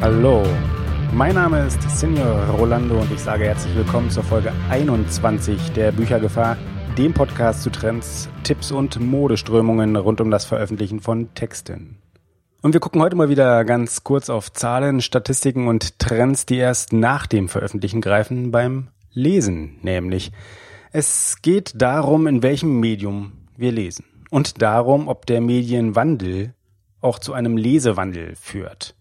Hallo, mein Name ist Senior Rolando und ich sage herzlich willkommen zur Folge 21 der Büchergefahr, dem Podcast zu Trends, Tipps und Modeströmungen rund um das Veröffentlichen von Texten. Und wir gucken heute mal wieder ganz kurz auf Zahlen, Statistiken und Trends, die erst nach dem Veröffentlichen greifen beim Lesen, nämlich. Es geht darum, in welchem Medium wir lesen und darum, ob der Medienwandel auch zu einem Lesewandel führt.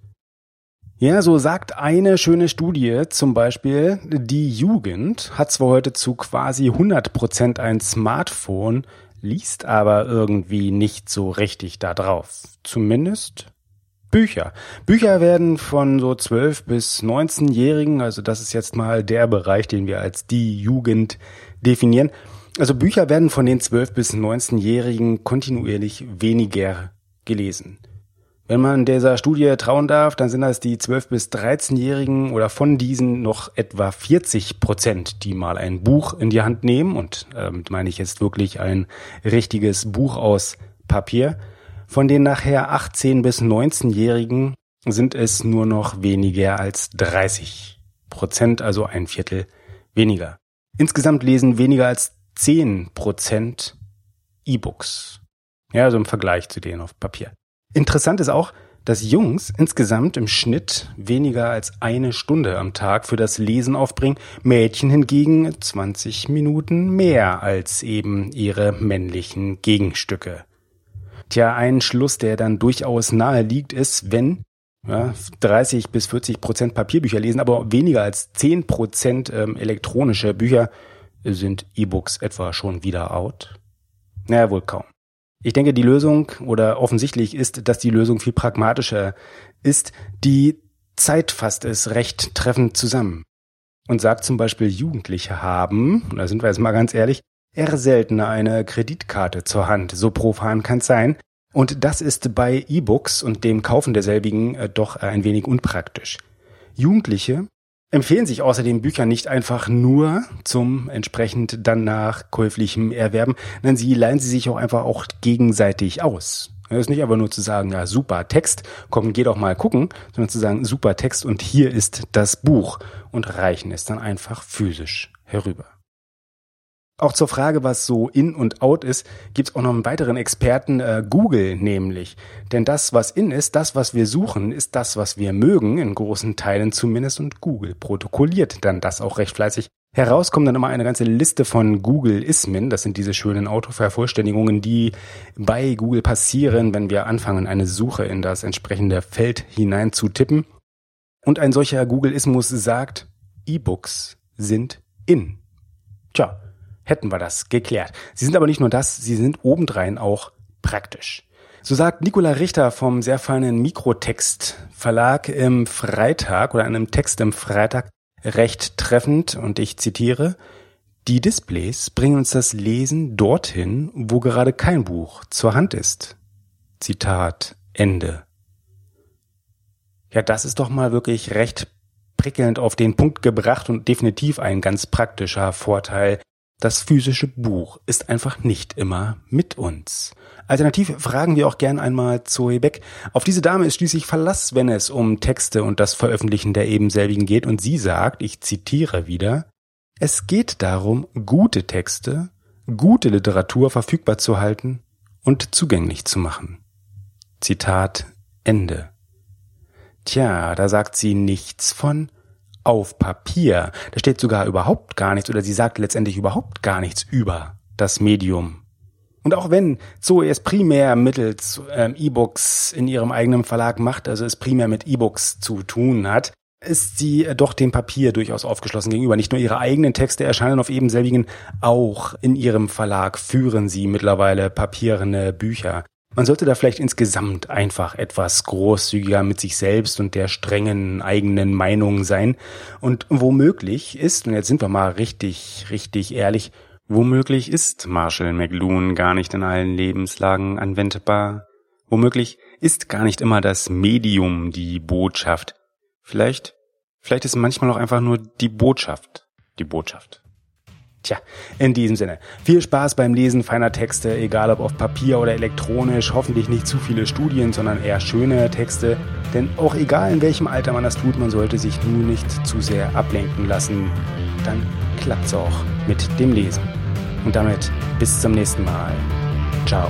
Ja, so sagt eine schöne Studie zum Beispiel, die Jugend hat zwar heute zu quasi 100 Prozent ein Smartphone, liest aber irgendwie nicht so richtig da drauf. Zumindest Bücher. Bücher werden von so 12 bis 19-Jährigen, also das ist jetzt mal der Bereich, den wir als die Jugend definieren. Also Bücher werden von den 12 bis 19-Jährigen kontinuierlich weniger gelesen. Wenn man dieser Studie trauen darf, dann sind das die 12 bis 13-Jährigen oder von diesen noch etwa 40 Prozent, die mal ein Buch in die Hand nehmen. Und damit meine ich jetzt wirklich ein richtiges Buch aus Papier. Von den nachher 18 bis 19-Jährigen sind es nur noch weniger als 30 Prozent, also ein Viertel weniger. Insgesamt lesen weniger als 10 Prozent E-Books. Ja, also im Vergleich zu denen auf Papier. Interessant ist auch, dass Jungs insgesamt im Schnitt weniger als eine Stunde am Tag für das Lesen aufbringen, Mädchen hingegen 20 Minuten mehr als eben ihre männlichen Gegenstücke. Tja, ein Schluss, der dann durchaus nahe liegt, ist, wenn ja, 30 bis 40 Prozent Papierbücher lesen, aber weniger als 10 Prozent ähm, elektronische Bücher, sind E-Books etwa schon wieder out? Naja, wohl kaum. Ich denke, die Lösung oder offensichtlich ist, dass die Lösung viel pragmatischer ist. Die Zeit fasst es recht treffend zusammen und sagt zum Beispiel, Jugendliche haben, da sind wir jetzt mal ganz ehrlich, eher seltener eine Kreditkarte zur Hand. So profan kann es sein. Und das ist bei E-Books und dem Kaufen derselbigen äh, doch ein wenig unpraktisch. Jugendliche empfehlen sich außerdem Bücher nicht einfach nur zum entsprechend dann nach käuflichem Erwerben, denn sie leihen sie sich auch einfach auch gegenseitig aus. Es ist nicht einfach nur zu sagen, ja, super Text, komm, geh doch mal gucken, sondern zu sagen, super Text und hier ist das Buch und reichen es dann einfach physisch herüber. Auch zur Frage, was so in und out ist, gibt es auch noch einen weiteren Experten, äh, Google nämlich. Denn das, was in ist, das, was wir suchen, ist das, was wir mögen, in großen Teilen zumindest, und Google protokolliert dann das auch recht fleißig. Heraus kommt dann immer eine ganze Liste von Google-Ismen, das sind diese schönen Autovervollständigungen, die bei Google passieren, wenn wir anfangen, eine Suche in das entsprechende Feld hinein zu tippen. Und ein solcher Google-Ismus sagt, E-Books sind in. Tja, hätten wir das geklärt. Sie sind aber nicht nur das, sie sind obendrein auch praktisch. So sagt Nicola Richter vom sehr feinen Mikrotext Verlag im Freitag oder einem Text im Freitag recht treffend und ich zitiere, die Displays bringen uns das Lesen dorthin, wo gerade kein Buch zur Hand ist. Zitat Ende. Ja, das ist doch mal wirklich recht prickelnd auf den Punkt gebracht und definitiv ein ganz praktischer Vorteil das physische Buch ist einfach nicht immer mit uns. Alternativ fragen wir auch gern einmal Zoe Beck. Auf diese Dame ist schließlich Verlass, wenn es um Texte und das Veröffentlichen der ebenselbigen geht. Und sie sagt, ich zitiere wieder, es geht darum, gute Texte, gute Literatur verfügbar zu halten und zugänglich zu machen. Zitat Ende. Tja, da sagt sie nichts von auf Papier. Da steht sogar überhaupt gar nichts oder sie sagt letztendlich überhaupt gar nichts über das Medium. Und auch wenn Zoe es primär mittels ähm, E-Books in ihrem eigenen Verlag macht, also es primär mit E-Books zu tun hat, ist sie doch dem Papier durchaus aufgeschlossen gegenüber. Nicht nur ihre eigenen Texte erscheinen auf ebenselbigen, auch in ihrem Verlag führen sie mittlerweile papierende Bücher. Man sollte da vielleicht insgesamt einfach etwas großzügiger mit sich selbst und der strengen eigenen Meinung sein. Und womöglich ist, und jetzt sind wir mal richtig, richtig ehrlich, womöglich ist Marshall McLuhan gar nicht in allen Lebenslagen anwendbar. Womöglich ist gar nicht immer das Medium die Botschaft. Vielleicht, vielleicht ist manchmal auch einfach nur die Botschaft die Botschaft. Tja, in diesem Sinne, viel Spaß beim Lesen feiner Texte, egal ob auf Papier oder elektronisch, hoffentlich nicht zu viele Studien, sondern eher schöne Texte. Denn auch egal in welchem Alter man das tut, man sollte sich nur nicht zu sehr ablenken lassen. Dann klappt es auch mit dem Lesen. Und damit bis zum nächsten Mal. Ciao.